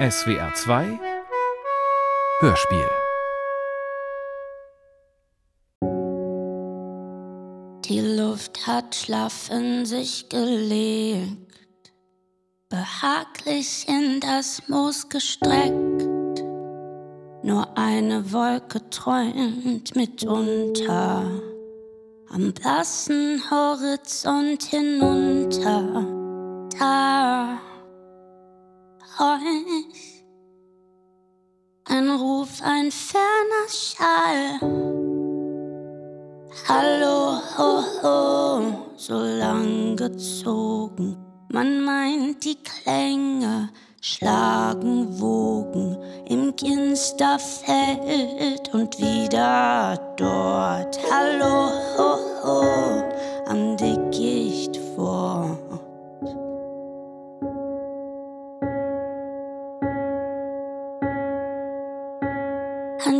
SWR 2 Hörspiel Die Luft hat schlaff in sich gelegt, behaglich in das Moos gestreckt. Nur eine Wolke träumt mitunter am blassen Horizont hinunter. Da ich ein Ruf, ein ferner Schall. Hallo, ho, ho, so lang gezogen. Man meint, die Klänge schlagen Wogen im Ginsterfeld und wieder dort. Hallo, ho, ho, am Dickicht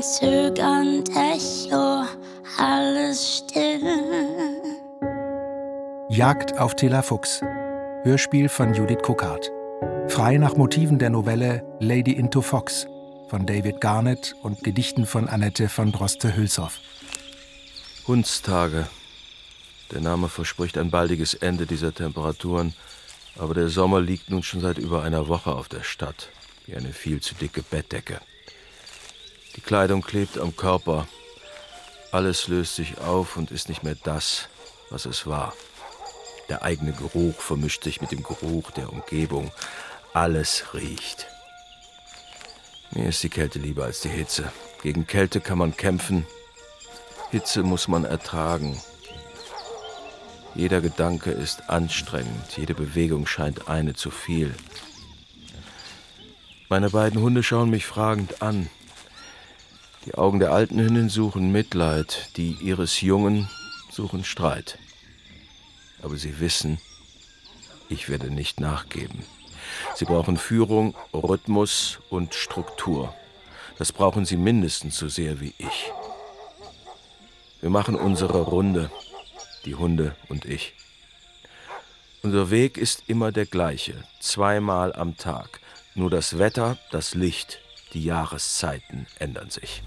Ein zögernd Echo, alles still. Jagd auf Tilla Fuchs. Hörspiel von Judith Kokart. Frei nach Motiven der Novelle Lady into Fox von David Garnett und Gedichten von Annette von Droste-Hülshoff. Hundstage. Der Name verspricht ein baldiges Ende dieser Temperaturen, aber der Sommer liegt nun schon seit über einer Woche auf der Stadt, wie eine viel zu dicke Bettdecke. Die Kleidung klebt am Körper, alles löst sich auf und ist nicht mehr das, was es war. Der eigene Geruch vermischt sich mit dem Geruch der Umgebung. Alles riecht. Mir ist die Kälte lieber als die Hitze. Gegen Kälte kann man kämpfen. Hitze muss man ertragen. Jeder Gedanke ist anstrengend, jede Bewegung scheint eine zu viel. Meine beiden Hunde schauen mich fragend an. Die Augen der alten Hündin suchen Mitleid, die ihres Jungen suchen Streit. Aber sie wissen, ich werde nicht nachgeben. Sie brauchen Führung, Rhythmus und Struktur. Das brauchen sie mindestens so sehr wie ich. Wir machen unsere Runde, die Hunde und ich. Unser Weg ist immer der gleiche, zweimal am Tag. Nur das Wetter, das Licht, die Jahreszeiten ändern sich.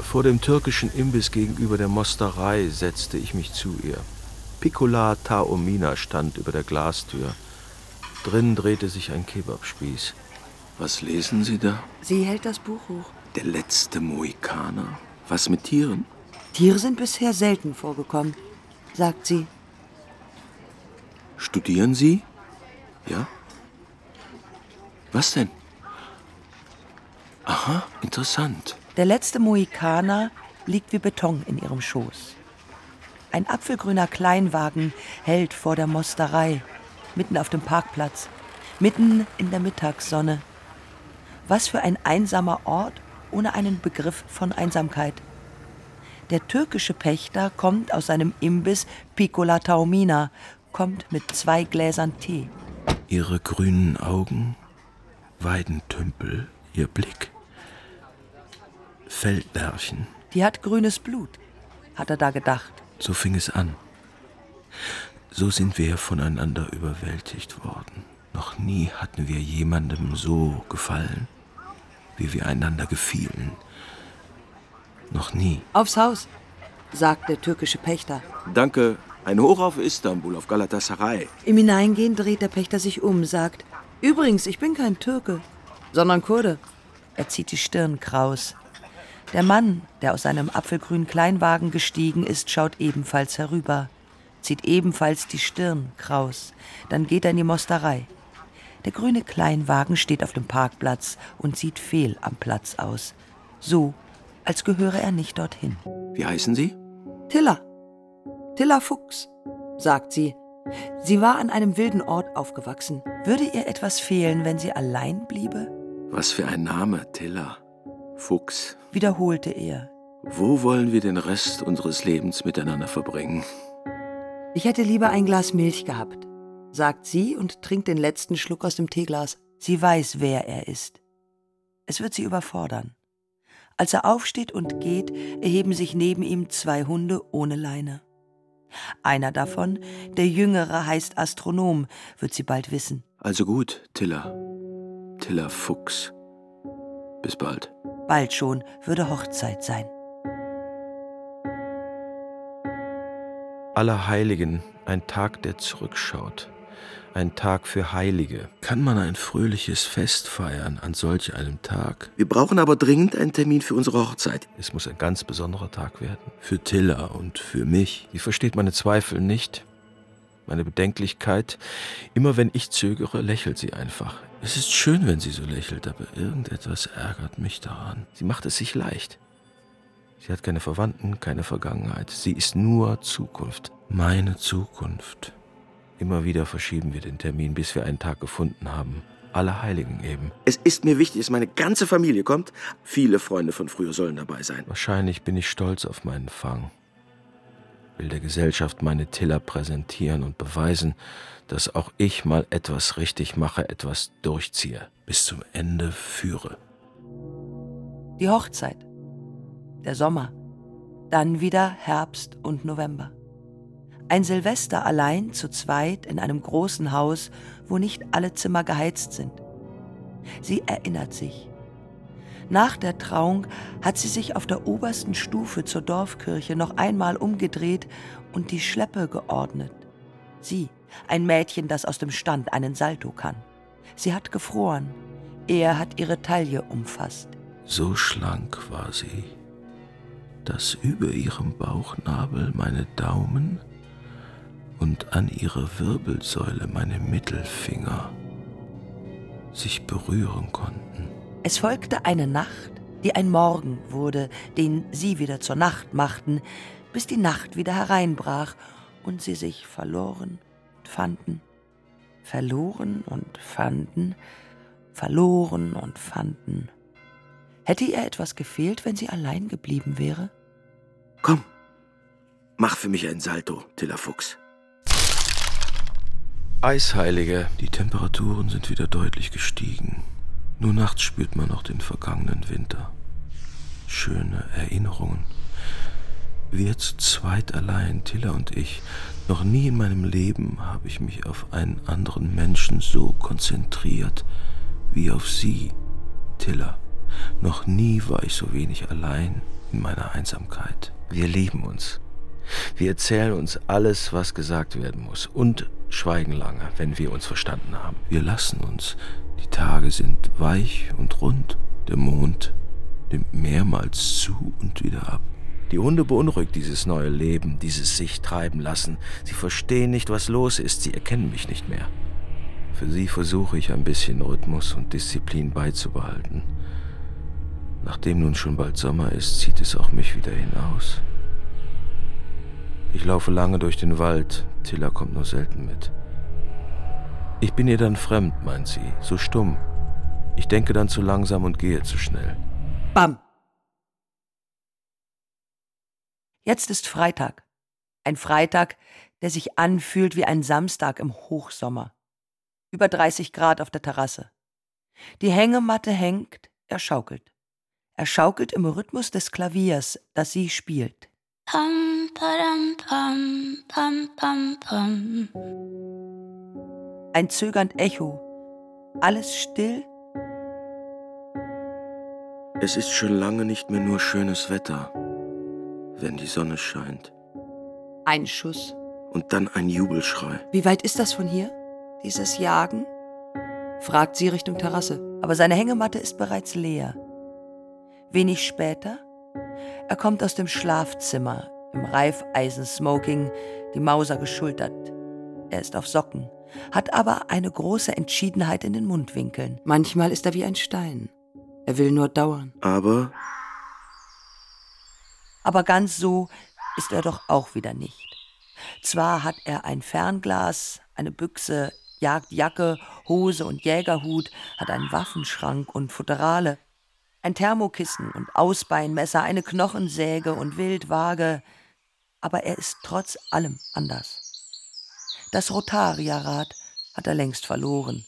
Vor dem türkischen Imbiss gegenüber der Mosterei setzte ich mich zu ihr. Piccola Taormina stand über der Glastür. Drin drehte sich ein Kebabspieß. Was lesen Sie da? Sie hält das Buch hoch. Der letzte Mohikaner. Was mit Tieren? Tiere sind bisher selten vorgekommen, sagt sie. Studieren Sie? Ja? Was denn? Aha, interessant. Der letzte Mohikaner liegt wie Beton in ihrem Schoß. Ein apfelgrüner Kleinwagen hält vor der Mosterei, mitten auf dem Parkplatz, mitten in der Mittagssonne. Was für ein einsamer Ort ohne einen Begriff von Einsamkeit. Der türkische Pächter kommt aus seinem Imbiss Piccola Taormina, kommt mit zwei Gläsern Tee. Ihre grünen Augen, Weidentümpel, ihr Blick. Feldlerchen. Die hat grünes Blut, hat er da gedacht. So fing es an. So sind wir voneinander überwältigt worden. Noch nie hatten wir jemandem so gefallen, wie wir einander gefielen. Noch nie. Aufs Haus, sagt der türkische Pächter. Danke. Ein Hoch auf Istanbul, auf Galatasaray. Im Hineingehen dreht der Pächter sich um, sagt: Übrigens, ich bin kein Türke, sondern Kurde. Er zieht die Stirn kraus. Der Mann, der aus seinem apfelgrünen Kleinwagen gestiegen ist, schaut ebenfalls herüber, zieht ebenfalls die Stirn kraus. Dann geht er in die Mosterei. Der grüne Kleinwagen steht auf dem Parkplatz und sieht fehl am Platz aus. So, als gehöre er nicht dorthin. Wie heißen Sie? Tilla. Tilla Fuchs, sagt sie. Sie war an einem wilden Ort aufgewachsen. Würde ihr etwas fehlen, wenn sie allein bliebe? Was für ein Name, Tilla. Fuchs. wiederholte er. Wo wollen wir den Rest unseres Lebens miteinander verbringen? Ich hätte lieber ein Glas Milch gehabt, sagt sie und trinkt den letzten Schluck aus dem Teeglas. Sie weiß, wer er ist. Es wird sie überfordern. Als er aufsteht und geht, erheben sich neben ihm zwei Hunde ohne Leine. Einer davon, der Jüngere, heißt Astronom, wird sie bald wissen. Also gut, Tiller. Tiller Fuchs. Bis bald. Bald schon würde Hochzeit sein. Allerheiligen, ein Tag, der zurückschaut. Ein Tag für Heilige. Kann man ein fröhliches Fest feiern an solch einem Tag? Wir brauchen aber dringend einen Termin für unsere Hochzeit. Es muss ein ganz besonderer Tag werden. Für Tiller und für mich. Sie versteht meine Zweifel nicht. Meine Bedenklichkeit. Immer wenn ich zögere, lächelt sie einfach. Es ist schön, wenn sie so lächelt, aber irgendetwas ärgert mich daran. Sie macht es sich leicht. Sie hat keine Verwandten, keine Vergangenheit. Sie ist nur Zukunft. Meine Zukunft. Immer wieder verschieben wir den Termin, bis wir einen Tag gefunden haben. Alle Heiligen eben. Es ist mir wichtig, dass meine ganze Familie kommt. Viele Freunde von früher sollen dabei sein. Wahrscheinlich bin ich stolz auf meinen Fang. Will der Gesellschaft meine Tiller präsentieren und beweisen, dass auch ich mal etwas richtig mache, etwas durchziehe, bis zum Ende führe. Die Hochzeit. Der Sommer. Dann wieder Herbst und November. Ein Silvester allein zu zweit in einem großen Haus, wo nicht alle Zimmer geheizt sind. Sie erinnert sich. Nach der Trauung hat sie sich auf der obersten Stufe zur Dorfkirche noch einmal umgedreht und die Schleppe geordnet. Sie, ein Mädchen, das aus dem Stand einen Salto kann. Sie hat gefroren. Er hat ihre Taille umfasst. So schlank war sie, dass über ihrem Bauchnabel meine Daumen und an ihrer Wirbelsäule meine Mittelfinger sich berühren konnten. Es folgte eine Nacht, die ein Morgen wurde, den sie wieder zur Nacht machten, bis die Nacht wieder hereinbrach und sie sich verloren und fanden, verloren und fanden, verloren und fanden. Hätte ihr etwas gefehlt, wenn sie allein geblieben wäre? Komm, mach für mich ein Salto, Tiller Fuchs. Eisheilige, die Temperaturen sind wieder deutlich gestiegen. Nur nachts spürt man noch den vergangenen Winter. Schöne Erinnerungen. Wir zu zweit allein, Tiller und ich. Noch nie in meinem Leben habe ich mich auf einen anderen Menschen so konzentriert wie auf sie, Tiller. Noch nie war ich so wenig allein in meiner Einsamkeit. Wir lieben uns. Wir erzählen uns alles, was gesagt werden muss und schweigen lange, wenn wir uns verstanden haben. Wir lassen uns. Die Tage sind weich und rund. Der Mond nimmt mehrmals zu und wieder ab. Die Hunde beunruhigt dieses neue Leben, dieses sich treiben lassen. Sie verstehen nicht, was los ist, sie erkennen mich nicht mehr. Für sie versuche ich ein bisschen Rhythmus und Disziplin beizubehalten. Nachdem nun schon bald Sommer ist, zieht es auch mich wieder hinaus. Ich laufe lange durch den Wald, Tilla kommt nur selten mit. Ich bin ihr dann fremd, meint sie, so stumm. Ich denke dann zu langsam und gehe zu schnell. Bam! Jetzt ist Freitag. Ein Freitag, der sich anfühlt wie ein Samstag im Hochsommer. Über 30 Grad auf der Terrasse. Die Hängematte hängt, er schaukelt. Er schaukelt im Rhythmus des Klaviers, das sie spielt. Pam, padam, pam, pam, pam, pam. Ein zögernd Echo. Alles still. Es ist schon lange nicht mehr nur schönes Wetter, wenn die Sonne scheint. Ein Schuss. Und dann ein Jubelschrei. Wie weit ist das von hier? Dieses Jagen? fragt sie Richtung Terrasse. Aber seine Hängematte ist bereits leer. Wenig später er kommt aus dem Schlafzimmer, im Reifeisen-Smoking, die Mauser geschultert. Er ist auf Socken, hat aber eine große Entschiedenheit in den Mundwinkeln. Manchmal ist er wie ein Stein. Er will nur dauern. Aber. Aber ganz so ist er doch auch wieder nicht. Zwar hat er ein Fernglas, eine Büchse, Jagdjacke, Hose und Jägerhut, hat einen Waffenschrank und Futterale, ein Thermokissen und Ausbeinmesser, eine Knochensäge und Wildwaage, aber er ist trotz allem anders. Das Rotarierrad hat er längst verloren,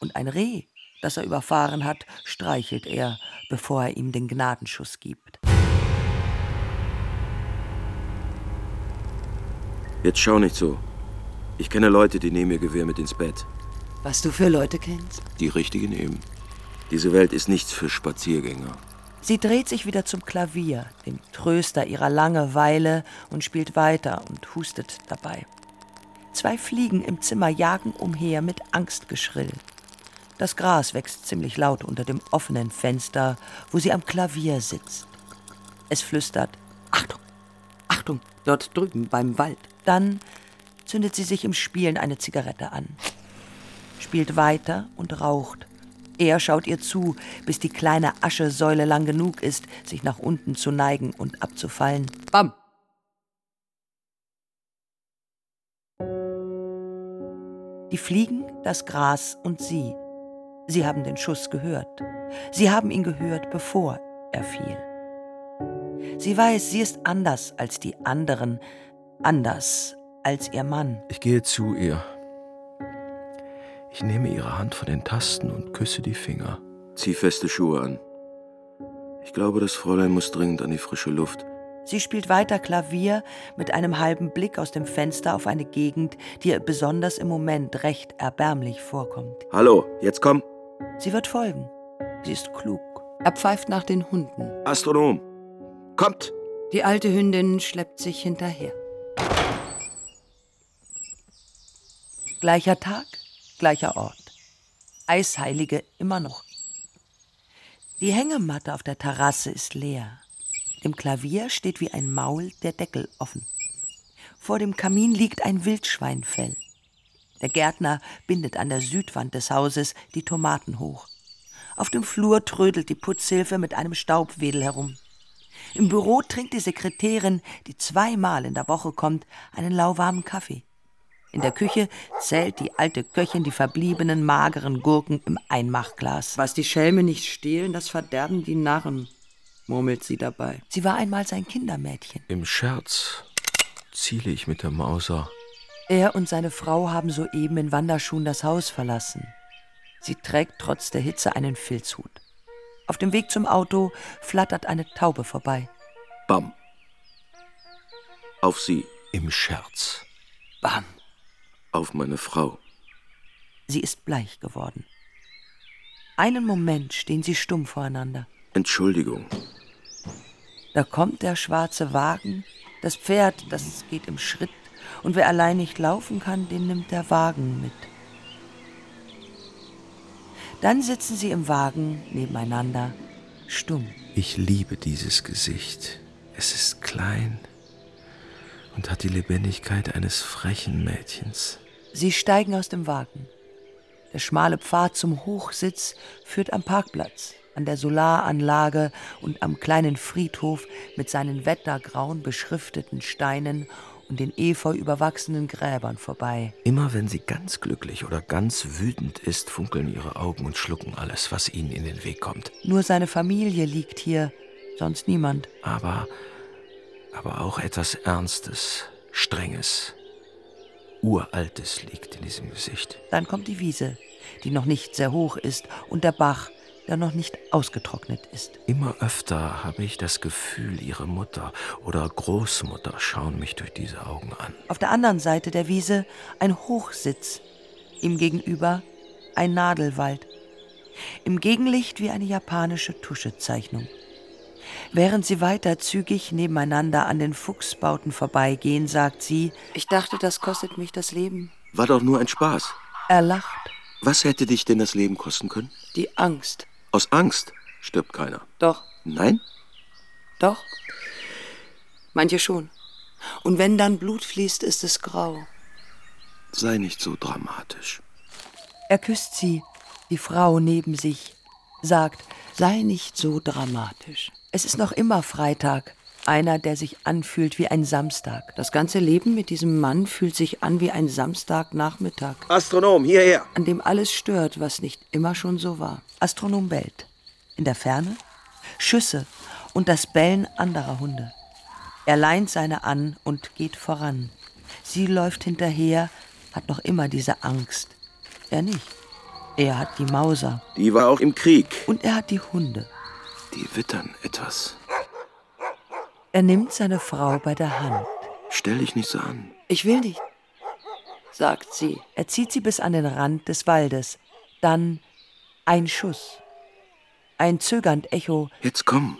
und ein Reh, das er überfahren hat, streichelt er, bevor er ihm den Gnadenschuss gibt. Jetzt schau nicht so. Ich kenne Leute, die nehmen ihr Gewehr mit ins Bett. Was du für Leute kennst? Die richtigen eben. Diese Welt ist nichts für Spaziergänger. Sie dreht sich wieder zum Klavier, dem Tröster ihrer Langeweile, und spielt weiter und hustet dabei. Zwei Fliegen im Zimmer jagen umher mit Angstgeschrill. Das Gras wächst ziemlich laut unter dem offenen Fenster, wo sie am Klavier sitzt. Es flüstert: Achtung, Achtung, dort drüben beim Wald. Dann zündet sie sich im Spielen eine Zigarette an, spielt weiter und raucht. Er schaut ihr zu, bis die kleine Aschesäule lang genug ist, sich nach unten zu neigen und abzufallen. Bam! Die Fliegen, das Gras und sie. Sie haben den Schuss gehört. Sie haben ihn gehört, bevor er fiel. Sie weiß, sie ist anders als die anderen, anders als ihr Mann. Ich gehe zu ihr. Ich nehme ihre Hand von den Tasten und küsse die Finger. Zieh feste Schuhe an. Ich glaube, das Fräulein muss dringend an die frische Luft. Sie spielt weiter Klavier mit einem halben Blick aus dem Fenster auf eine Gegend, die ihr besonders im Moment recht erbärmlich vorkommt. Hallo, jetzt komm. Sie wird folgen. Sie ist klug. Er pfeift nach den Hunden. Astronom, kommt! Die alte Hündin schleppt sich hinterher. Gleicher Tag, gleicher Ort. Eisheilige immer noch. Die Hängematte auf der Terrasse ist leer. Im Klavier steht wie ein Maul der Deckel offen. Vor dem Kamin liegt ein Wildschweinfell. Der Gärtner bindet an der Südwand des Hauses die Tomaten hoch. Auf dem Flur trödelt die Putzhilfe mit einem Staubwedel herum. Im Büro trinkt die Sekretärin, die zweimal in der Woche kommt, einen lauwarmen Kaffee. In der Küche zählt die alte Köchin die verbliebenen mageren Gurken im Einmachglas. Was die Schelme nicht stehlen, das verderben die Narren, murmelt sie dabei. Sie war einmal sein Kindermädchen. Im Scherz ziele ich mit der Mauser. Er und seine Frau haben soeben in Wanderschuhen das Haus verlassen. Sie trägt trotz der Hitze einen Filzhut. Auf dem Weg zum Auto flattert eine Taube vorbei. Bam. Auf sie. Im Scherz. Bam. Auf meine Frau. Sie ist bleich geworden. Einen Moment stehen sie stumm voreinander. Entschuldigung. Da kommt der schwarze Wagen, das Pferd, das geht im Schritt, und wer allein nicht laufen kann, den nimmt der Wagen mit. Dann sitzen sie im Wagen nebeneinander, stumm. Ich liebe dieses Gesicht. Es ist klein und hat die Lebendigkeit eines frechen Mädchens. Sie steigen aus dem Wagen. Der schmale Pfad zum Hochsitz führt am Parkplatz, an der Solaranlage und am kleinen Friedhof mit seinen wettergrauen beschrifteten Steinen und den efeu überwachsenen Gräbern vorbei. Immer wenn sie ganz glücklich oder ganz wütend ist, funkeln ihre Augen und schlucken alles, was ihnen in den Weg kommt. Nur seine Familie liegt hier, sonst niemand. Aber, aber auch etwas Ernstes, Strenges, Uraltes liegt in diesem Gesicht. Dann kommt die Wiese, die noch nicht sehr hoch ist, und der Bach, der noch nicht ausgetrocknet ist. Immer öfter habe ich das Gefühl, ihre Mutter oder Großmutter schauen mich durch diese Augen an. Auf der anderen Seite der Wiese ein Hochsitz, ihm gegenüber ein Nadelwald. Im Gegenlicht wie eine japanische Tuschezeichnung. Während sie weiter zügig nebeneinander an den Fuchsbauten vorbeigehen, sagt sie: Ich dachte, das kostet mich das Leben. War doch nur ein Spaß. Er lacht. Was hätte dich denn das Leben kosten können? Die Angst. Aus Angst stirbt keiner. Doch, Nein? doch. Manche schon. Und wenn dann Blut fließt, ist es grau. Sei nicht so dramatisch. Er küsst sie, die Frau neben sich, sagt: Sei nicht so dramatisch. Es ist noch immer Freitag, einer, der sich anfühlt wie ein Samstag. Das ganze Leben mit diesem Mann fühlt sich an wie ein Samstagnachmittag, Astronom, hierher! an dem alles stört, was nicht immer schon so war. Astronom bellt. In der Ferne Schüsse und das Bellen anderer Hunde. Er leint seine an und geht voran. Sie läuft hinterher, hat noch immer diese Angst. Er nicht. Er hat die Mauser Die war auch im Krieg. und er hat die Hunde. Die wittern etwas. Er nimmt seine Frau bei der Hand. Stell dich nicht so an. Ich will nicht, sagt sie. Er zieht sie bis an den Rand des Waldes. Dann ein Schuss. Ein zögernd Echo. Jetzt komm.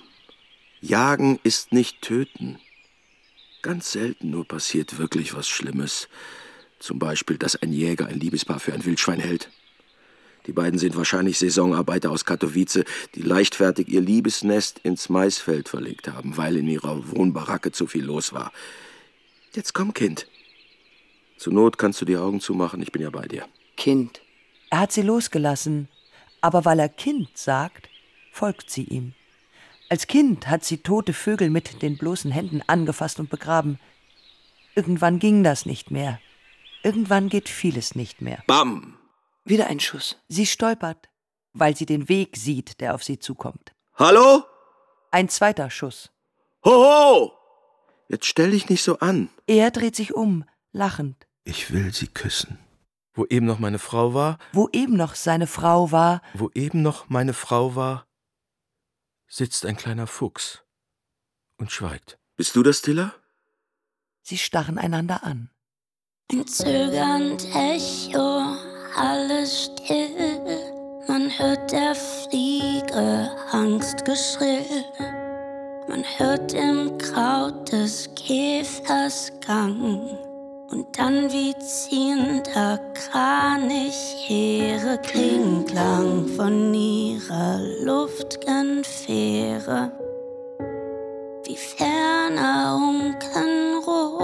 Jagen ist nicht töten. Ganz selten nur passiert wirklich was Schlimmes. Zum Beispiel, dass ein Jäger ein Liebespaar für ein Wildschwein hält. Die beiden sind wahrscheinlich Saisonarbeiter aus Katowice, die leichtfertig ihr Liebesnest ins Maisfeld verlegt haben, weil in ihrer Wohnbaracke zu viel los war. Jetzt komm, Kind. Zur Not kannst du die Augen zumachen, ich bin ja bei dir. Kind. Er hat sie losgelassen, aber weil er Kind sagt, folgt sie ihm. Als Kind hat sie tote Vögel mit den bloßen Händen angefasst und begraben. Irgendwann ging das nicht mehr. Irgendwann geht vieles nicht mehr. Bam! Wieder ein Schuss. Sie stolpert, weil sie den Weg sieht, der auf sie zukommt. Hallo? Ein zweiter Schuss. Hoho! Jetzt stell dich nicht so an. Er dreht sich um, lachend. Ich will sie küssen. Wo eben noch meine Frau war, Wo eben noch seine Frau war, wo eben noch meine Frau war, sitzt ein kleiner Fuchs und schweigt. Bist du das, Tiller? sie starren einander an. Ein zögernd Echo, alles still. Man hört der Fliege Angstgeschrill. Man hört im Kraut des Käfers Gang. Und dann wie ziehender Kranich hehre Klingklang von ihrer luft'gen Fähre. Wie ferner Unkenruf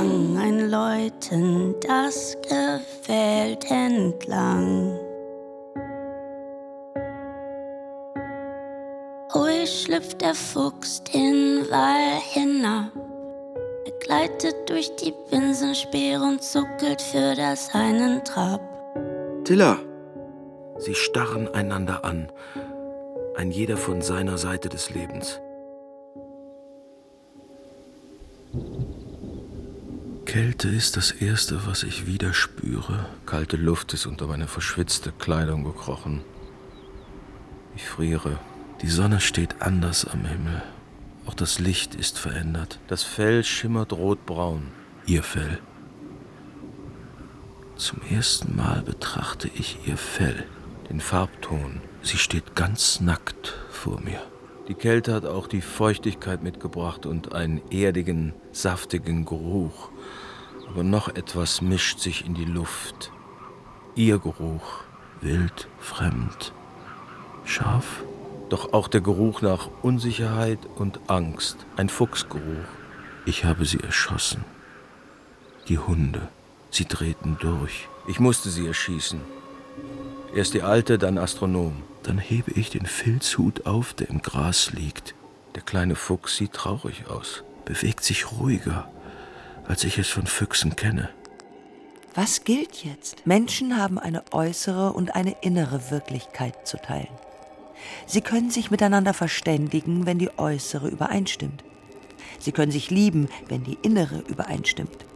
Klingklang, ein Läuten, das Gefällt entlang. Ruhig schlüpft der Fuchs den Wall hinab. Er gleitet durch die Binsenspeere und zuckelt für das einen Trab. Tiller! Sie starren einander an, ein jeder von seiner Seite des Lebens. Kälte ist das Erste, was ich wieder spüre. Kalte Luft ist unter meine verschwitzte Kleidung gekrochen. Ich friere. Die Sonne steht anders am Himmel. Auch das Licht ist verändert. Das Fell schimmert rotbraun. Ihr Fell. Zum ersten Mal betrachte ich ihr Fell, den Farbton. Sie steht ganz nackt vor mir. Die Kälte hat auch die Feuchtigkeit mitgebracht und einen erdigen, saftigen Geruch. Aber noch etwas mischt sich in die Luft. Ihr Geruch, wild, fremd, scharf. Doch auch der Geruch nach Unsicherheit und Angst, ein Fuchsgeruch. Ich habe sie erschossen. Die Hunde, sie drehten durch. Ich musste sie erschießen. Erst die Alte, dann Astronom. Dann hebe ich den Filzhut auf, der im Gras liegt. Der kleine Fuchs sieht traurig aus, bewegt sich ruhiger, als ich es von Füchsen kenne. Was gilt jetzt? Menschen haben eine äußere und eine innere Wirklichkeit zu teilen. Sie können sich miteinander verständigen, wenn die äußere übereinstimmt. Sie können sich lieben, wenn die innere übereinstimmt.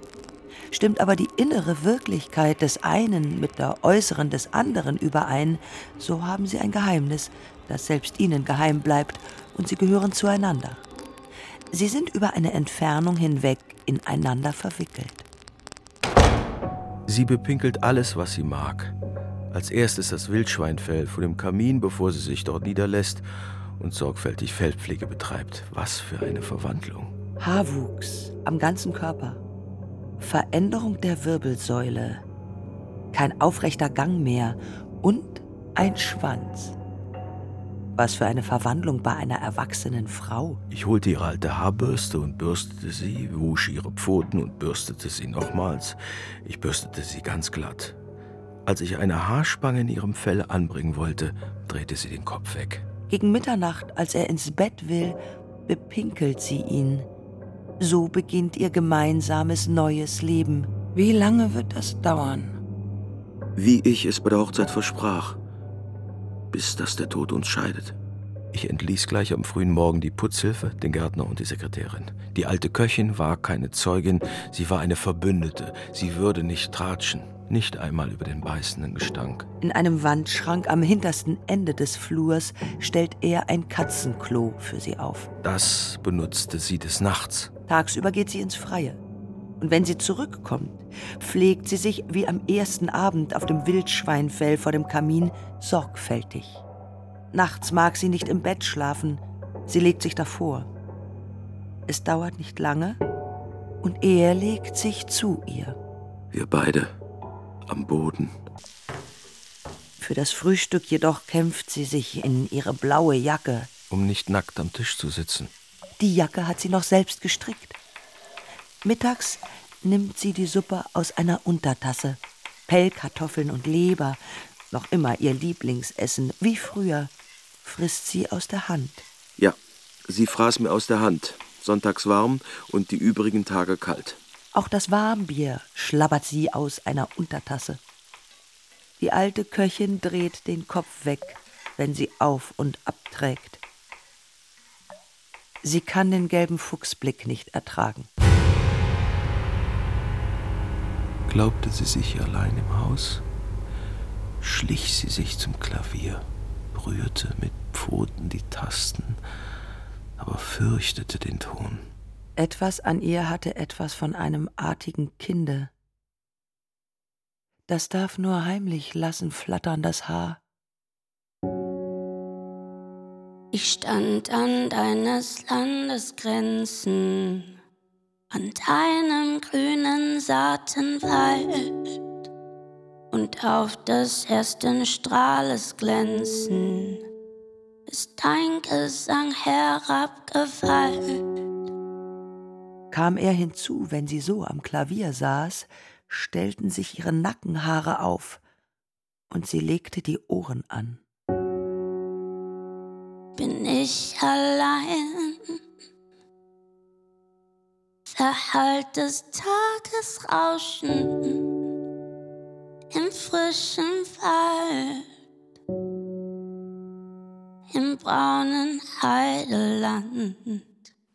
Stimmt aber die innere Wirklichkeit des einen mit der äußeren des anderen überein, so haben sie ein Geheimnis, das selbst ihnen geheim bleibt, und sie gehören zueinander. Sie sind über eine Entfernung hinweg ineinander verwickelt. Sie bepinkelt alles, was sie mag. Als erstes das Wildschweinfell vor dem Kamin, bevor sie sich dort niederlässt und sorgfältig Fellpflege betreibt. Was für eine Verwandlung. Haarwuchs am ganzen Körper. Veränderung der Wirbelsäule. Kein aufrechter Gang mehr und ein Schwanz. Was für eine Verwandlung bei einer erwachsenen Frau. Ich holte ihre alte Haarbürste und bürstete sie, wusch ihre Pfoten und bürstete sie nochmals. Ich bürstete sie ganz glatt. Als ich eine Haarspange in ihrem Fell anbringen wollte, drehte sie den Kopf weg. Gegen Mitternacht, als er ins Bett will, bepinkelt sie ihn. So beginnt ihr gemeinsames neues Leben. Wie lange wird das dauern? Wie ich es bei der Hochzeit versprach. Bis dass der Tod uns scheidet. Ich entließ gleich am frühen Morgen die Putzhilfe, den Gärtner und die Sekretärin. Die alte Köchin war keine Zeugin, sie war eine Verbündete. Sie würde nicht tratschen. nicht einmal über den beißenden Gestank. In einem Wandschrank am hintersten Ende des Flurs stellt er ein Katzenklo für sie auf. Das benutzte sie des Nachts. Tagsüber geht sie ins Freie. Und wenn sie zurückkommt, pflegt sie sich wie am ersten Abend auf dem Wildschweinfell vor dem Kamin sorgfältig. Nachts mag sie nicht im Bett schlafen, sie legt sich davor. Es dauert nicht lange und er legt sich zu ihr. Wir beide am Boden. Für das Frühstück jedoch kämpft sie sich in ihre blaue Jacke. Um nicht nackt am Tisch zu sitzen. Die Jacke hat sie noch selbst gestrickt. Mittags nimmt sie die Suppe aus einer Untertasse. Pellkartoffeln und Leber, noch immer ihr Lieblingsessen, wie früher, frisst sie aus der Hand. Ja, sie fraß mir aus der Hand. Sonntags warm und die übrigen Tage kalt. Auch das Warmbier schlabbert sie aus einer Untertasse. Die alte Köchin dreht den Kopf weg, wenn sie auf und abträgt. Sie kann den gelben Fuchsblick nicht ertragen. Glaubte sie sich allein im Haus, schlich sie sich zum Klavier, berührte mit Pfoten die Tasten, aber fürchtete den Ton. Etwas an ihr hatte etwas von einem artigen Kinde. Das darf nur heimlich lassen flattern das Haar. Ich stand an deines Landes Grenzen, an deinem grünen Saatenwald, und auf des ersten Strahles glänzen ist dein Gesang herabgefallen kam er hinzu, wenn sie so am Klavier saß, stellten sich ihre Nackenhaare auf, und sie legte die Ohren an. Bin ich allein? Verhallt des Tages Rauschen im frischen Wald, im braunen Heideland.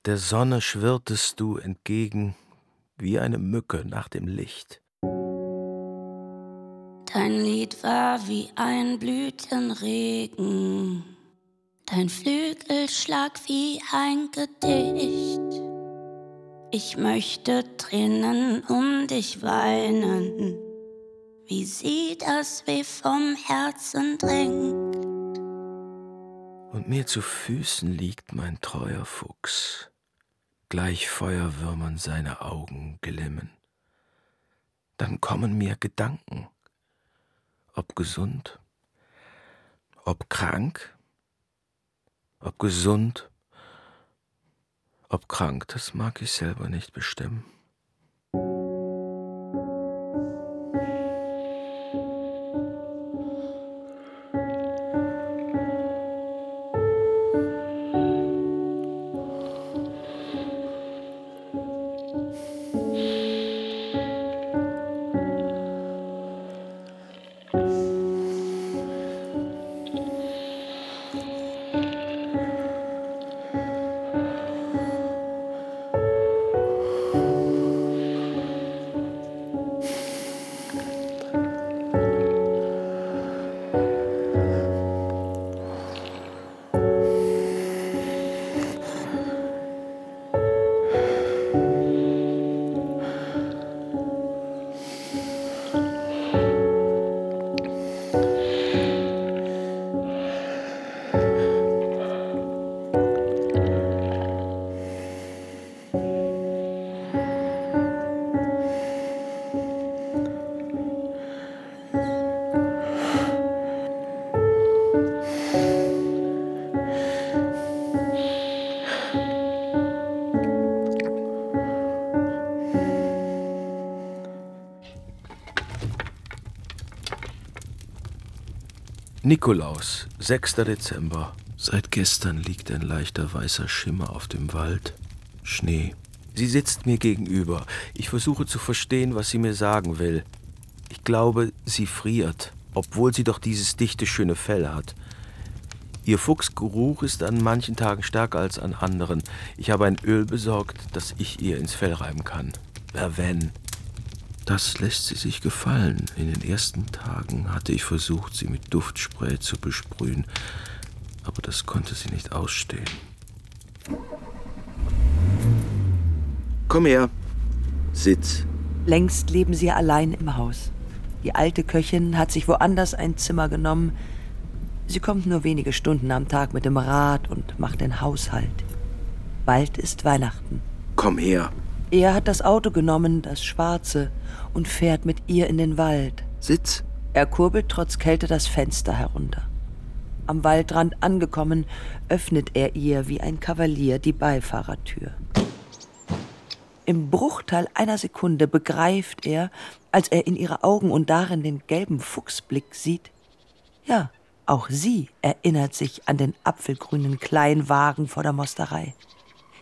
Der Sonne schwirrtest du entgegen wie eine Mücke nach dem Licht. Dein Lied war wie ein Blütenregen, dein Flügelschlag wie ein Gedicht. Ich möchte Tränen um dich weinen, wie sie das weh vom Herzen drängt. Und mir zu Füßen liegt mein treuer Fuchs, gleich Feuerwürmern seine Augen glimmen. Dann kommen mir Gedanken, ob gesund, ob krank, ob gesund, ob krank, das mag ich selber nicht bestimmen. Nikolaus, 6. Dezember. Seit gestern liegt ein leichter weißer Schimmer auf dem Wald. Schnee. Sie sitzt mir gegenüber. Ich versuche zu verstehen, was sie mir sagen will. Ich glaube, sie friert, obwohl sie doch dieses dichte, schöne Fell hat. Ihr Fuchsgeruch ist an manchen Tagen stärker als an anderen. Ich habe ein Öl besorgt, das ich ihr ins Fell reiben kann. Verven. Das lässt sie sich gefallen. In den ersten Tagen hatte ich versucht, sie mit Duftspray zu besprühen, aber das konnte sie nicht ausstehen. Komm her. Sitz. Längst leben sie allein im Haus. Die alte Köchin hat sich woanders ein Zimmer genommen. Sie kommt nur wenige Stunden am Tag mit dem Rad und macht den Haushalt. Bald ist Weihnachten. Komm her. Er hat das Auto genommen, das schwarze, und fährt mit ihr in den Wald. Sitz. Er kurbelt trotz Kälte das Fenster herunter. Am Waldrand angekommen, öffnet er ihr wie ein Kavalier die Beifahrertür. Im Bruchteil einer Sekunde begreift er, als er in ihre Augen und darin den gelben Fuchsblick sieht, ja, auch sie erinnert sich an den apfelgrünen Kleinwagen vor der Mosterei.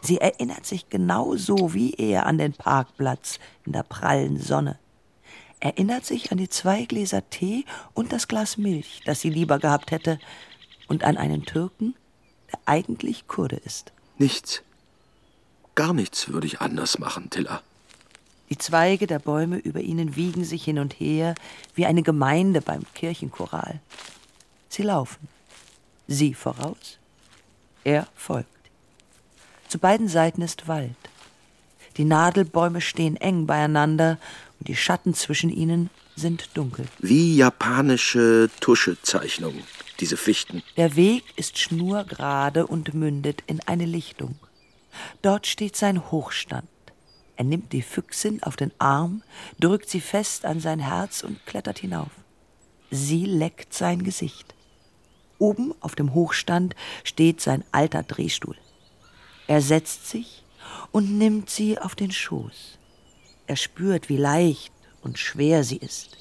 Sie erinnert sich genauso wie er an den Parkplatz in der prallen Sonne. Erinnert sich an die zwei Gläser Tee und das Glas Milch, das sie lieber gehabt hätte, und an einen Türken, der eigentlich Kurde ist. Nichts. Gar nichts würde ich anders machen, Tilla. Die Zweige der Bäume über ihnen wiegen sich hin und her wie eine Gemeinde beim Kirchenchoral. Sie laufen. Sie voraus, er folgt. Zu beiden Seiten ist Wald. Die Nadelbäume stehen eng beieinander und die Schatten zwischen ihnen sind dunkel. Wie japanische Tuschezeichnungen, diese Fichten. Der Weg ist schnurgerade und mündet in eine Lichtung. Dort steht sein Hochstand. Er nimmt die Füchsin auf den Arm, drückt sie fest an sein Herz und klettert hinauf. Sie leckt sein Gesicht. Oben auf dem Hochstand steht sein alter Drehstuhl. Er setzt sich und nimmt sie auf den Schoß. Er spürt, wie leicht und schwer sie ist.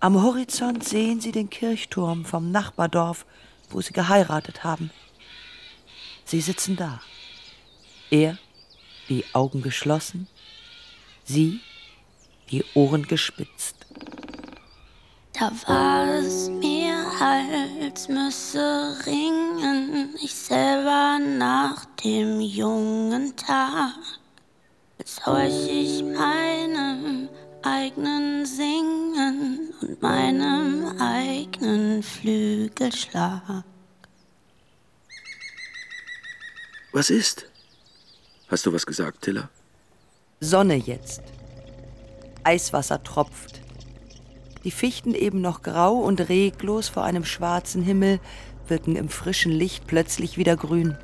Am Horizont sehen sie den Kirchturm vom Nachbardorf, wo sie geheiratet haben. Sie sitzen da. Er, die Augen geschlossen, sie, die Ohren gespitzt. Da war es mir, als müsse ringen, ich selber nach dem jungen Tag. Jetzt horch ich meinem eigenen Singen und meinem eigenen Flügelschlag. Was ist? Hast du was gesagt, Tilla? Sonne jetzt. Eiswasser tropft. Die Fichten eben noch grau und reglos vor einem schwarzen Himmel wirken im frischen Licht plötzlich wieder grün.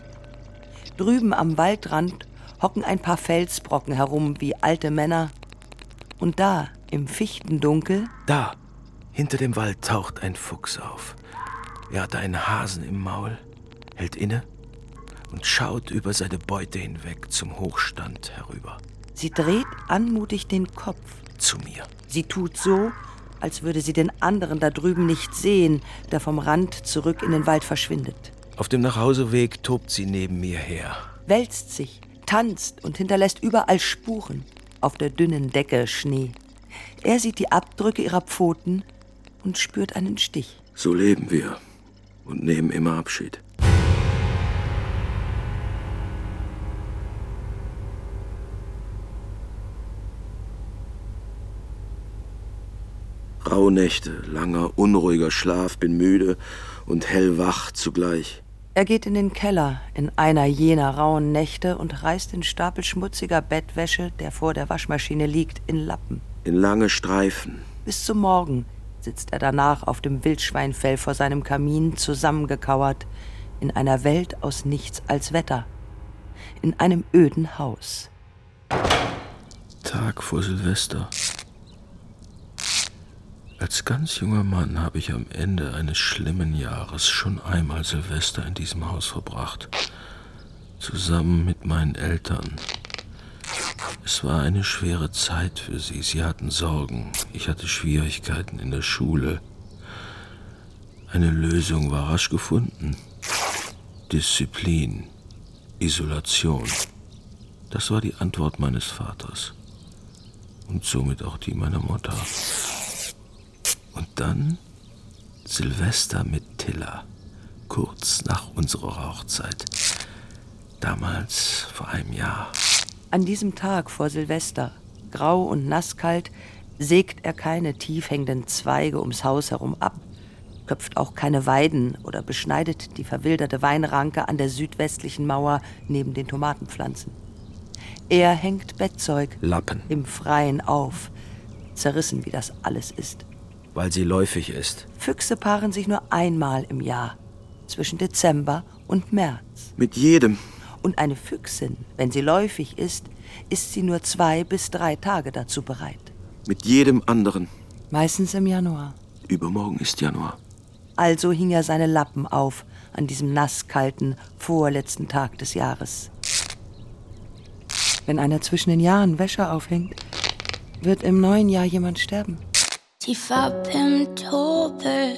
Drüben am Waldrand hocken ein paar Felsbrocken herum wie alte Männer. Und da, im Fichtendunkel, Da, hinter dem Wald taucht ein Fuchs auf. Er hat einen Hasen im Maul, hält inne und schaut über seine Beute hinweg zum Hochstand herüber. sie dreht anmutig den Kopf. Zu mir. Sie tut so, als würde sie den anderen da drüben nicht sehen, der vom Rand zurück in den Wald verschwindet. Auf dem Nachhauseweg tobt sie neben mir her. Wälzt sich, tanzt und hinterlässt überall Spuren. Auf der dünnen Decke Schnee. Er sieht die Abdrücke ihrer Pfoten und spürt einen Stich. So leben wir und nehmen immer Abschied. Rauhnächte, langer, unruhiger Schlaf, bin müde und hellwach zugleich. Er geht in den Keller in einer jener rauen Nächte und reißt den Stapel schmutziger Bettwäsche, der vor der Waschmaschine liegt, in Lappen. In lange Streifen. Bis zum Morgen sitzt er danach auf dem Wildschweinfell vor seinem Kamin zusammengekauert, in einer Welt aus nichts als Wetter, in einem öden Haus. Tag vor Silvester. Als ganz junger Mann habe ich am Ende eines schlimmen Jahres schon einmal Silvester in diesem Haus verbracht. Zusammen mit meinen Eltern. Es war eine schwere Zeit für sie. Sie hatten Sorgen. Ich hatte Schwierigkeiten in der Schule. Eine Lösung war rasch gefunden. Disziplin. Isolation. Das war die Antwort meines Vaters. Und somit auch die meiner Mutter. Und dann Silvester mit Tilla, kurz nach unserer Hochzeit. Damals vor einem Jahr. An diesem Tag vor Silvester, grau und nasskalt, sägt er keine tief hängenden Zweige ums Haus herum ab, köpft auch keine Weiden oder beschneidet die verwilderte Weinranke an der südwestlichen Mauer neben den Tomatenpflanzen. Er hängt Bettzeug Lappen, im Freien auf, zerrissen wie das alles ist. Weil sie läufig ist. Füchse paaren sich nur einmal im Jahr, zwischen Dezember und März. Mit jedem. Und eine Füchsin, wenn sie läufig ist, ist sie nur zwei bis drei Tage dazu bereit. Mit jedem anderen. Meistens im Januar. Übermorgen ist Januar. Also hing er seine Lappen auf an diesem nasskalten, vorletzten Tag des Jahres. Wenn einer zwischen den Jahren Wäsche aufhängt, wird im neuen Jahr jemand sterben. Tief ab im Tobel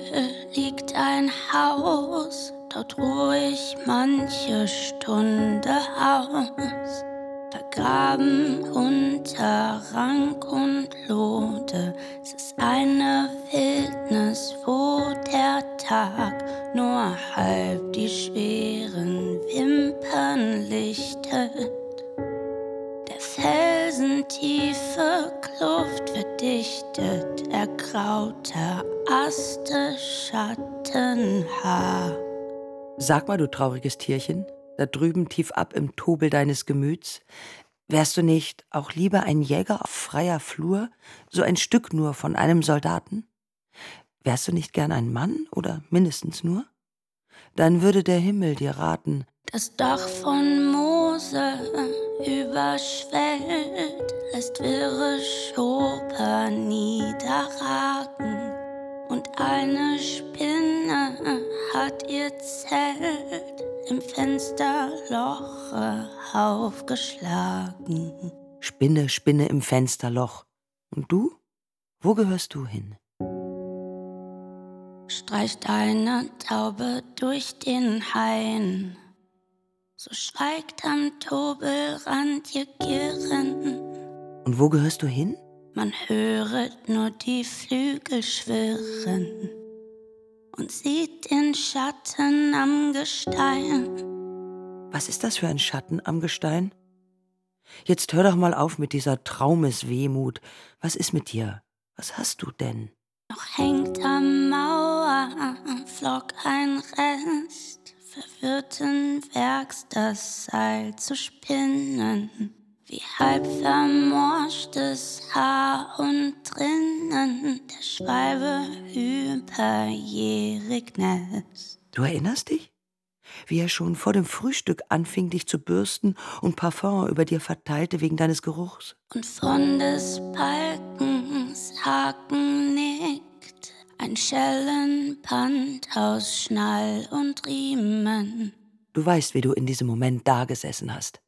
liegt ein Haus, dort ruh ich manche Stunde aus. Vergraben unter Rank und Lode, es ist eine Wildnis, wo der Tag nur halb die schweren Wimpern lichtet. Felsentiefe Kluft verdichtet, ergrauter Aste, Schattenhaar. Sag mal, du trauriges Tierchen, da drüben tief ab im Tobel deines Gemüts, wärst du nicht auch lieber ein Jäger auf freier Flur, so ein Stück nur von einem Soldaten? Wärst du nicht gern ein Mann oder mindestens nur? Dann würde der Himmel dir raten, Das Dach von Mose überschwellt, lässt wirre Schoper niederragen. Und eine Spinne hat ihr Zelt im Fensterloche aufgeschlagen. Spinne, Spinne im Fensterloch. Und du? Wo gehörst du hin? Streicht eine Taube durch den Hain. So schweigt am Tobelrand ihr Girren. Und wo gehörst du hin? Man höret nur die Flügel schwirren und sieht den Schatten am Gestein. Was ist das für ein Schatten am Gestein? Jetzt hör doch mal auf mit dieser Traumeswehmut. Was ist mit dir? Was hast du denn? Noch hängt am Mauerflock ein Rest, verwirrten Werks das Seil zu spinnen. Wie halb vermorschtes Haar und drinnen der Schwalbe überjährig Nest. Du erinnerst dich? Wie er schon vor dem Frühstück anfing, dich zu bürsten und Parfum über dir verteilte wegen deines Geruchs. Und von des Balkens Haken nickt ein Schellenband aus Schnall und Riemen. Du weißt, wie du in diesem Moment dagesessen hast.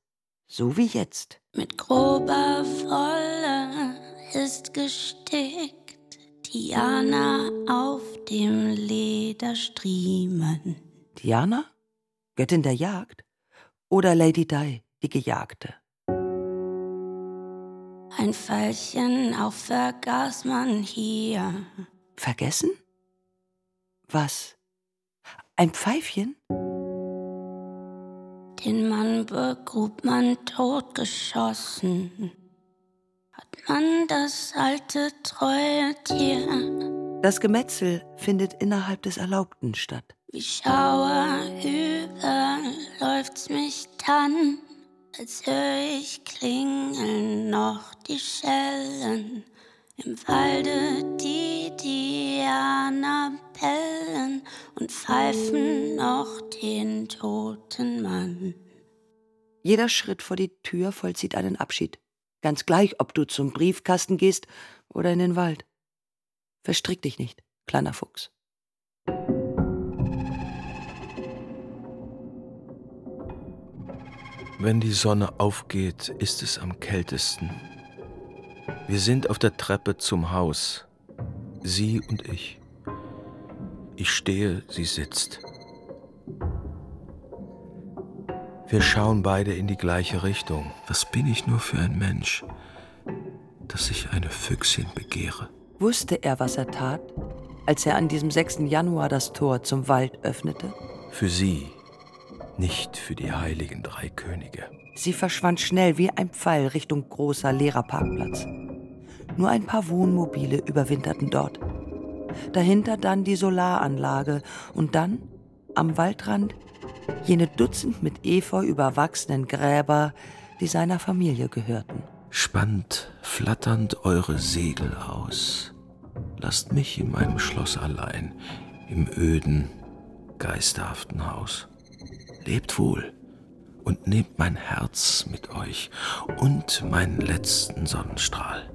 So wie jetzt. Mit grober Wolle ist gestickt Diana auf dem Lederstriemen. Diana? Göttin der Jagd? Oder Lady Di, die Gejagte? Ein Pfeilchen auch vergaß man hier. Vergessen? Was? Ein Pfeifchen? Den Mann begrub man totgeschossen. Hat man das alte treue Tier Das Gemetzel findet innerhalb des Erlaubten statt. wie Schauer über läuft's mich dann, als hör ich klingeln noch die Schellen. Im Walde die Diana bellen und pfeifen noch den toten Mann. Jeder Schritt vor die Tür vollzieht einen Abschied. Ganz gleich, ob du zum Briefkasten gehst oder in den Wald. Verstrick dich nicht, kleiner Fuchs. Wenn die Sonne aufgeht, ist es am kältesten. Wir sind auf der Treppe zum Haus. Sie und ich. Ich stehe, sie sitzt. Wir schauen beide in die gleiche Richtung. Was bin ich nur für ein Mensch, dass ich eine Füchsin begehre? Wusste er, was er tat, als er an diesem 6. Januar das Tor zum Wald öffnete? Für sie, nicht für die heiligen drei Könige. Sie verschwand schnell wie ein Pfeil Richtung großer leerer Parkplatz. Nur ein paar Wohnmobile überwinterten dort. Dahinter dann die Solaranlage und dann, am Waldrand, jene Dutzend mit Efeu überwachsenen Gräber, die seiner Familie gehörten. Spannt flatternd eure Segel aus. Lasst mich in meinem Schloss allein, im öden, geisterhaften Haus. Lebt wohl und nehmt mein Herz mit euch und meinen letzten Sonnenstrahl.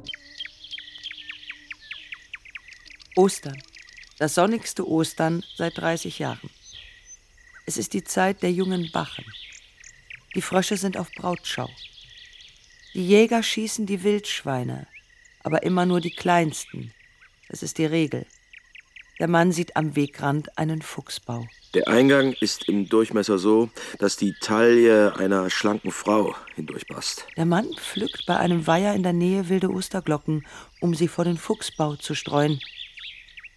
Ostern. Das sonnigste Ostern seit 30 Jahren. Es ist die Zeit der jungen Bachen. Die Frösche sind auf Brautschau. Die Jäger schießen die Wildschweine, aber immer nur die kleinsten. Das ist die Regel. Der Mann sieht am Wegrand einen Fuchsbau. Der Eingang ist im Durchmesser so, dass die Taille einer schlanken Frau hindurchpasst. Der Mann pflückt bei einem Weiher in der Nähe wilde Osterglocken, um sie vor den Fuchsbau zu streuen.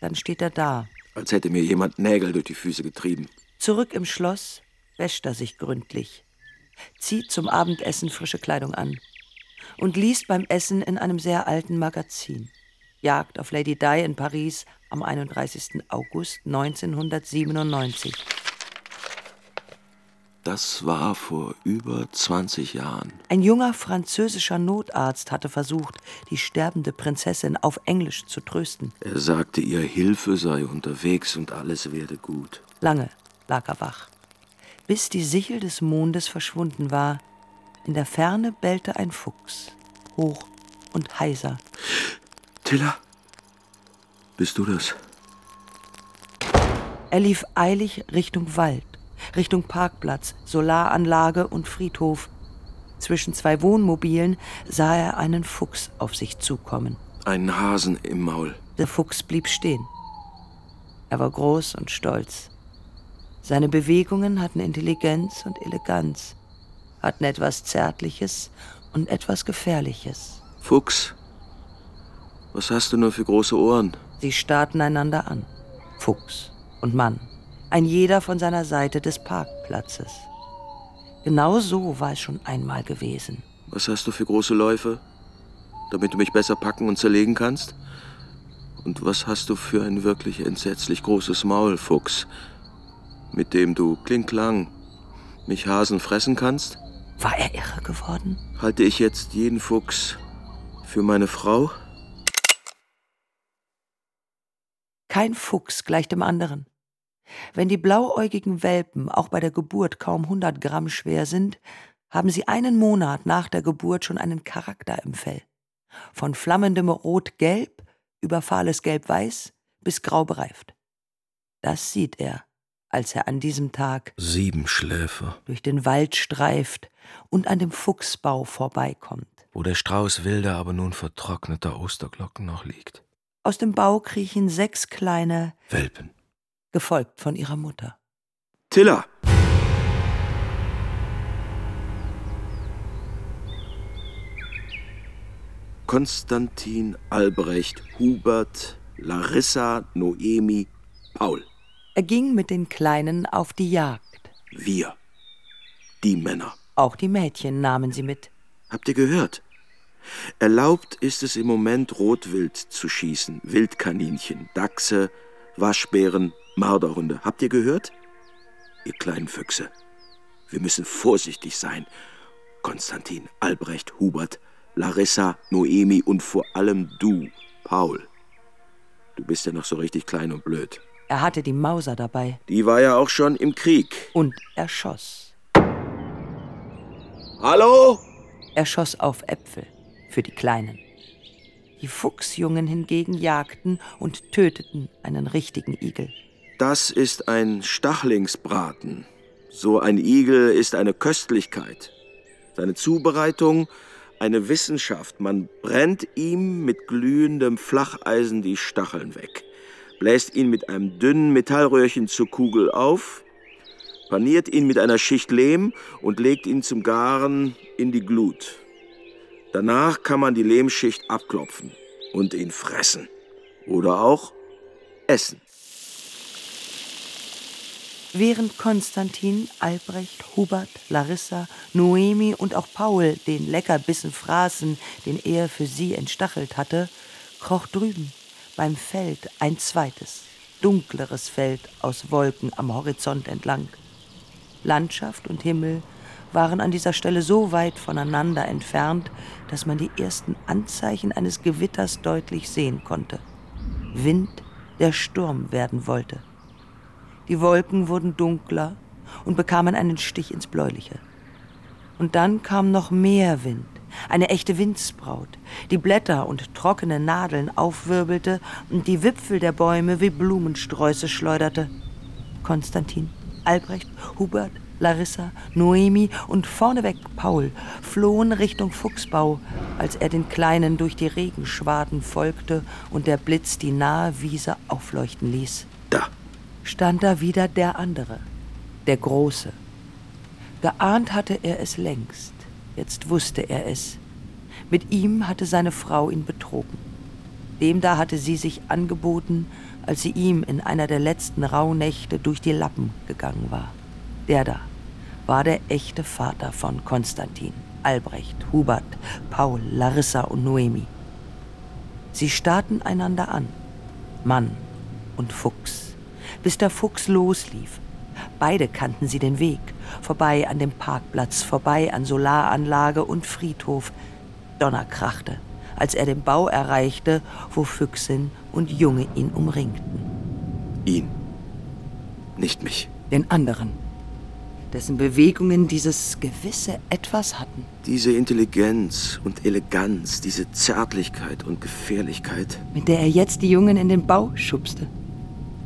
Dann steht er da. Als hätte mir jemand Nägel durch die Füße getrieben. Zurück im Schloss wäscht er sich gründlich, zieht zum Abendessen frische Kleidung an und liest beim Essen in einem sehr alten Magazin. Jagd auf Lady Di in Paris am 31. August 1997. Das war vor über 20 Jahren. Ein junger französischer Notarzt hatte versucht, die sterbende Prinzessin auf Englisch zu trösten. Er sagte ihr, Hilfe sei unterwegs und alles werde gut. Lange lag er wach, bis die Sichel des Mondes verschwunden war. In der Ferne bellte ein Fuchs, hoch und heiser. Tilla, bist du das? Er lief eilig Richtung Wald, Richtung Parkplatz, Solaranlage und Friedhof. Zwischen zwei Wohnmobilen sah er einen Fuchs auf sich zukommen. Einen Hasen im Maul. Der Fuchs blieb stehen. Er war groß und stolz. Seine Bewegungen hatten Intelligenz und Eleganz, hatten etwas Zärtliches und etwas Gefährliches. Fuchs, was hast du nur für große Ohren? Sie starrten einander an. Fuchs und Mann. Ein jeder von seiner Seite des Parkplatzes. Genau so war es schon einmal gewesen. Was hast du für große Läufe, damit du mich besser packen und zerlegen kannst? Und was hast du für ein wirklich entsetzlich großes Maul, Fuchs, mit dem du klinklang mich Hasen fressen kannst? War er irre geworden? Halte ich jetzt jeden Fuchs für meine Frau? Kein Fuchs gleicht dem anderen. Wenn die blauäugigen Welpen auch bei der Geburt kaum 100 Gramm schwer sind, haben sie einen Monat nach der Geburt schon einen Charakter im Fell. Von flammendem Rot-Gelb über fahles Gelb-Weiß bis grau bereift. Das sieht er, als er an diesem Tag Sieben Schläfer, durch den Wald streift und an dem Fuchsbau vorbeikommt. wo der Strauß wilder, aber nun vertrockneter Osterglocken noch liegt. Aus dem Bau kriechen sechs kleine, Welpen. gefolgt von ihrer Mutter. Tilla! Konstantin, Albrecht, Hubert, Larissa, Noemi, Paul. Er ging mit den Kleinen auf die Jagd. Wir. Die Männer. Auch die Mädchen nahmen sie mit. Habt ihr gehört? Erlaubt ist es im Moment, Rotwild zu schießen. Wildkaninchen, Dachse, Waschbären, Marderhunde. Habt ihr gehört? Ihr kleinen Füchse. Wir müssen vorsichtig sein. Konstantin, Albrecht, Hubert, Larissa, Noemi und vor allem du, Paul. Du bist ja noch so richtig klein und blöd. Er hatte die Mauser dabei Die war ja auch schon im Krieg. und er schoss. Hallo? Er schoss auf Äpfel für die Kleinen. Die Fuchsjungen hingegen jagten und töteten einen richtigen Igel. Das ist ein Stachlingsbraten. So ein Igel ist eine Köstlichkeit. Seine Zubereitung eine Wissenschaft. Man brennt ihm mit glühendem Flacheisen die Stacheln weg, bläst ihn mit einem dünnen Metallröhrchen zur Kugel auf, paniert ihn mit einer Schicht Lehm und legt ihn zum Garen in die Glut. Danach kann man die Lehmschicht abklopfen und ihn fressen. Oder auch essen. Während Konstantin, Albrecht, Hubert, Larissa, Noemi und auch Paul den Leckerbissen fraßen, den er für sie entstachelt hatte, kroch drüben beim Feld ein zweites, dunkleres Feld aus Wolken am Horizont entlang. Landschaft und Himmel waren an dieser Stelle so weit voneinander entfernt, dass man die ersten Anzeichen eines Gewitters deutlich sehen konnte. Wind, der Sturm werden wollte. Die Wolken wurden dunkler und bekamen einen Stich ins Bläuliche. Und dann kam noch mehr Wind, eine echte Windsbraut, die Blätter und trockene Nadeln aufwirbelte und die Wipfel der Bäume wie Blumensträuße schleuderte. Konstantin, Albrecht, Hubert, Larissa, Noemi und vorneweg Paul flohen Richtung Fuchsbau, als er den Kleinen durch die Regenschwaden folgte und der Blitz die nahe Wiese aufleuchten ließ. Da, stand da wieder der andere, der Große. Geahnt hatte er es längst, jetzt wusste er es. Mit ihm hatte seine Frau ihn betrogen. Dem da hatte sie sich angeboten, als sie ihm in einer der letzten Rauhnächte durch die Lappen gegangen war. Der da war der echte Vater von Konstantin, Albrecht, Hubert, Paul, Larissa und Noemi. Sie starrten einander an, Mann und Fuchs bis der Fuchs loslief. Beide kannten sie den Weg, vorbei an dem Parkplatz, vorbei an Solaranlage und Friedhof. Donner krachte, als er den Bau erreichte, wo Füchsin und Junge ihn umringten. ihn. Nicht mich. Den anderen, dessen Bewegungen dieses gewisse Etwas hatten. Diese Intelligenz und Eleganz, diese Zärtlichkeit und Gefährlichkeit. mit der er jetzt die Jungen in den Bau schubste.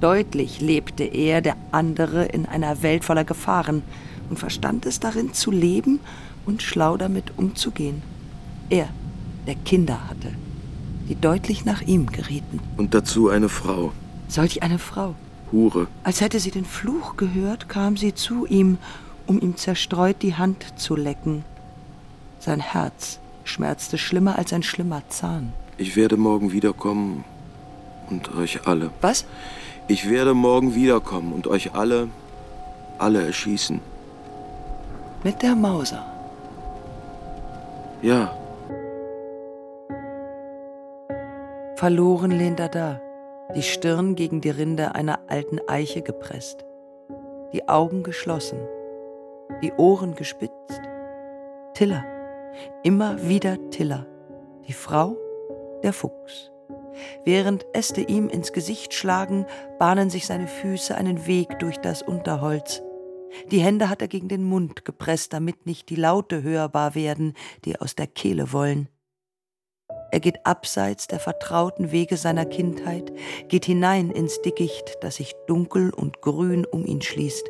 Deutlich lebte er, der andere, in einer Welt voller Gefahren und verstand es darin zu leben und schlau damit umzugehen. Er, der Kinder hatte, die deutlich nach ihm gerieten. Und dazu eine Frau. Solch eine Frau. Hure. Als hätte sie den Fluch gehört, kam sie zu ihm, um ihm zerstreut die Hand zu lecken. Sein Herz schmerzte schlimmer als ein schlimmer Zahn. Ich werde morgen wiederkommen und euch alle. Was? Ich werde morgen wiederkommen und euch alle, alle erschießen. Mit der Mauser. Ja, Verloren lehnt er da, die Stirn gegen die Rinde einer alten Eiche gepresst, die Augen geschlossen, die Ohren gespitzt. Tiller, immer wieder Tiller, die Frau, der Fuchs. Während Äste ihm ins Gesicht schlagen, bahnen sich seine Füße einen Weg durch das Unterholz. Die Hände hat er gegen den Mund gepresst, damit nicht die Laute hörbar werden, die aus der Kehle wollen. Er geht abseits der vertrauten Wege seiner Kindheit, geht hinein ins Dickicht, das sich dunkel und grün um ihn schließt.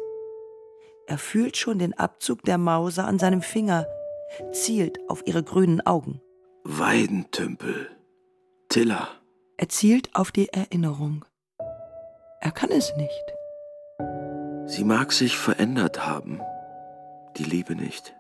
Er fühlt schon den Abzug der Mauser an seinem Finger, zielt auf ihre grünen Augen. Weidentümpel. Tiller. Er zielt auf die Erinnerung. Er kann es nicht. Sie mag sich verändert haben. Die Liebe nicht.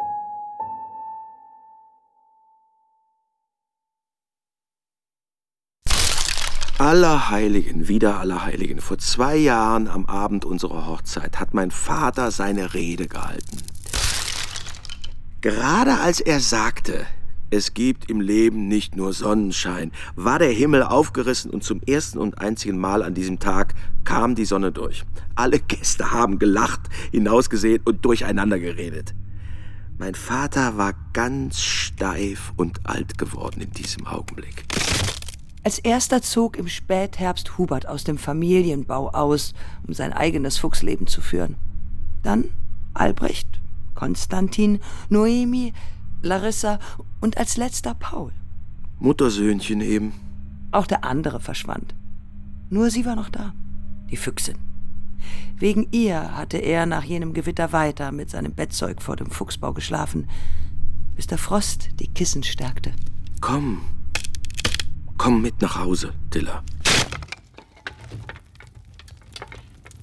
Allerheiligen, wieder Allerheiligen. Vor zwei Jahren am Abend unserer Hochzeit hat mein Vater seine Rede gehalten. Gerade als er sagte, es gibt im Leben nicht nur Sonnenschein, war der Himmel aufgerissen und zum ersten und einzigen Mal an diesem Tag kam die Sonne durch. Alle Gäste haben gelacht, hinausgesehen und durcheinander geredet. Mein Vater war ganz steif und alt geworden in diesem Augenblick. Als erster zog im Spätherbst Hubert aus dem Familienbau aus, um sein eigenes Fuchsleben zu führen. Dann Albrecht, Konstantin, Noemi, Larissa und als letzter Paul. Muttersöhnchen eben. Auch der andere verschwand. Nur sie war noch da, die Füchsin. Wegen ihr hatte er nach jenem Gewitter weiter mit seinem Bettzeug vor dem Fuchsbau geschlafen, bis der Frost die Kissen stärkte. Komm. Komm mit nach Hause, Dilla.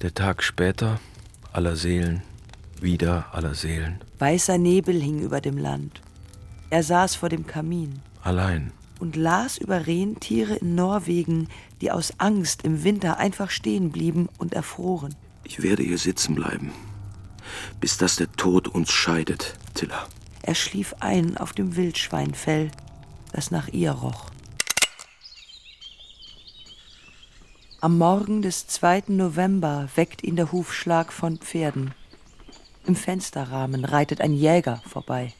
Der Tag später, aller Seelen, wieder aller Seelen, Weißer Nebel hing über dem Land. Er saß vor dem Kamin allein. und las über Rentiere in Norwegen, die aus Angst im Winter einfach stehen blieben und erfroren. Ich werde hier sitzen bleiben, bis dass der Tod uns scheidet, Tilla. Er schlief ein auf dem Wildschweinfell, das nach ihr roch. Am Morgen des 2. November weckt ihn der Hufschlag von Pferden. Im Fensterrahmen reitet ein Jäger vorbei.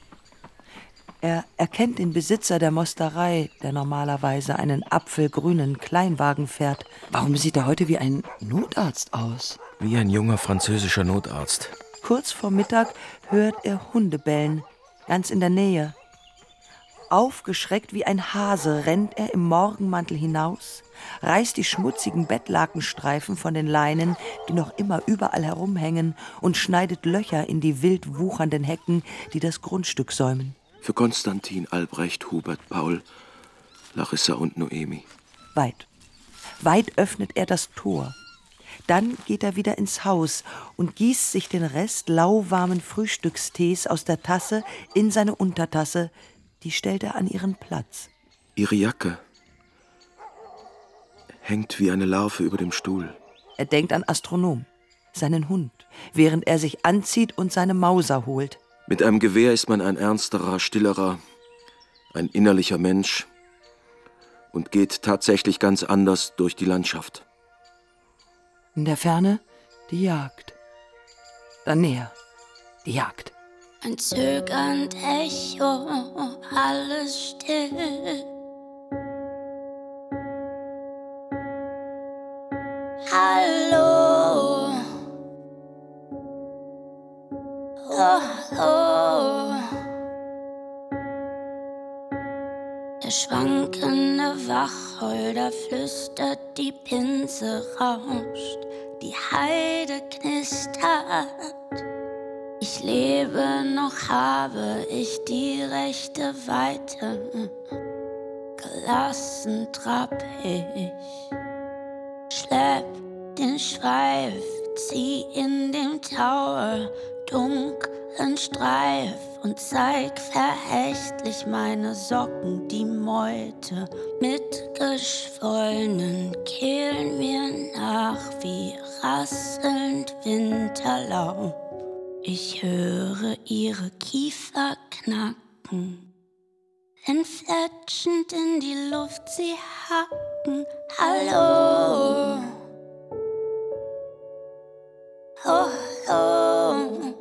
Er erkennt den Besitzer der Mosterei, der normalerweise einen apfelgrünen Kleinwagen fährt. Warum sieht er heute wie ein Notarzt aus? Wie ein junger französischer Notarzt. Kurz vor Mittag hört er Hunde bellen, ganz in der Nähe. Aufgeschreckt wie ein Hase rennt er im Morgenmantel hinaus, reißt die schmutzigen Bettlakenstreifen von den Leinen, die noch immer überall herumhängen, und schneidet Löcher in die wild wuchernden Hecken, die das Grundstück säumen. Für Konstantin, Albrecht, Hubert, Paul, Larissa und Noemi. Weit. Weit öffnet er das Tor. Dann geht er wieder ins Haus und gießt sich den Rest lauwarmen Frühstückstees aus der Tasse in seine Untertasse. Die stellt er an ihren Platz. Ihre Jacke hängt wie eine Larve über dem Stuhl. Er denkt an Astronom, seinen Hund, während er sich anzieht und seine Mauser holt. Mit einem Gewehr ist man ein ernsterer, stillerer, ein innerlicher Mensch und geht tatsächlich ganz anders durch die Landschaft. In der Ferne die Jagd. Dann näher die Jagd. Ein zögernd Echo, alles still. Hallo. Oh, oh. Der schwankende Wacholder flüstert, die Pinse rauscht, die Heide knistert. Lebe noch, habe ich die rechte Weite. Gelassen trapp ich, schlepp den Schweif, zieh in dem Tower dunklen Streif und zeig verächtlich meine Socken, die Meute mit geschwollenen Kehlen mir nach wie rasselnd Winterlaub. Ich höre ihre Kiefer knacken, wenn fletschend in die Luft sie hacken. Hallo. Oh, oh.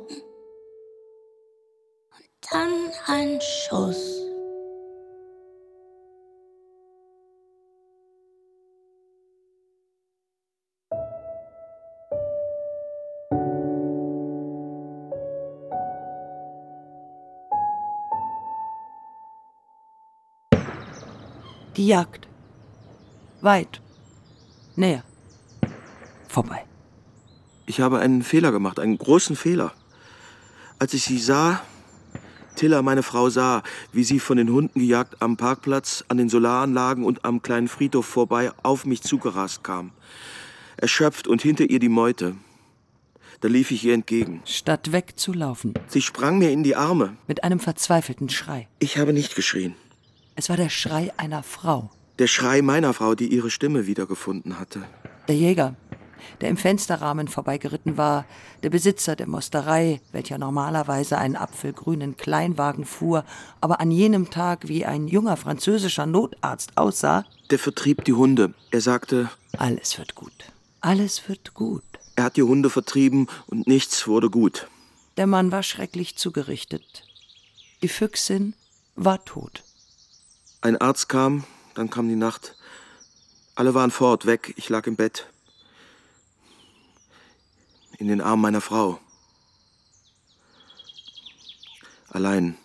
Und dann ein Schuss. Die Jagd. Weit. Näher. Vorbei. Ich habe einen Fehler gemacht, einen großen Fehler. Als ich sie sah, Tilla, meine Frau, sah, wie sie von den Hunden gejagt am Parkplatz, an den Solaranlagen und am kleinen Friedhof vorbei auf mich zugerast kam. Erschöpft und hinter ihr die Meute. Da lief ich ihr entgegen. Statt wegzulaufen. Sie sprang mir in die Arme. Mit einem verzweifelten Schrei. Ich habe nicht geschrien. Es war der Schrei einer Frau. Der Schrei meiner Frau, die ihre Stimme wiedergefunden hatte. Der Jäger, der im Fensterrahmen vorbeigeritten war, der Besitzer der Mosterei, welcher normalerweise einen apfelgrünen Kleinwagen fuhr, aber an jenem Tag wie ein junger französischer Notarzt aussah. Der vertrieb die Hunde. Er sagte, alles wird gut. Alles wird gut. Er hat die Hunde vertrieben und nichts wurde gut. Der Mann war schrecklich zugerichtet. Die Füchsin war tot. Ein Arzt kam, dann kam die Nacht. Alle waren fort, weg. Ich lag im Bett. In den Armen meiner Frau. Allein.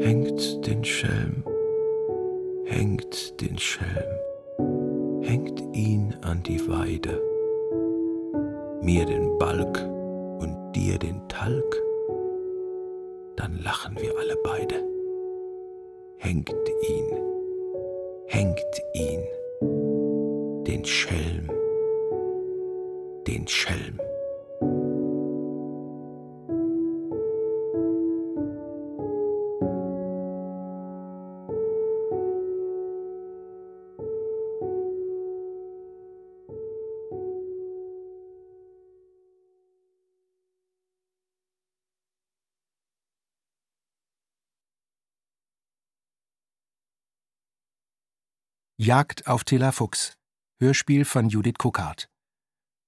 Hängt den Schelm, hängt den Schelm, hängt ihn an die Weide, mir den Balg und dir den Talg, dann lachen wir alle beide. Hängt ihn, hängt ihn, den Schelm, den Schelm. Jagd auf Tilla Fuchs. Hörspiel von Judith Cookart.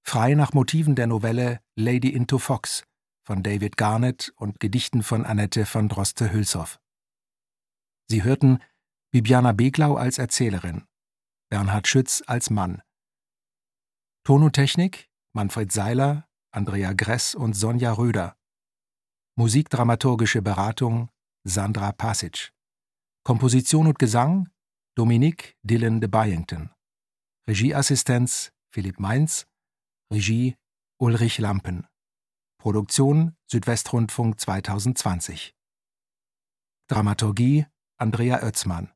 Frei nach Motiven der Novelle Lady into Fox von David Garnett und Gedichten von Annette von Droste-Hülshoff. Sie hörten Bibiana Beglau als Erzählerin, Bernhard Schütz als Mann. Tonotechnik Manfred Seiler, Andrea Gress und Sonja Röder. Musikdramaturgische Beratung Sandra Pasic. Komposition und Gesang Dominique Dylan de Byington. Regieassistenz Philipp Mainz. Regie Ulrich Lampen. Produktion Südwestrundfunk 2020. Dramaturgie Andrea Oetzmann.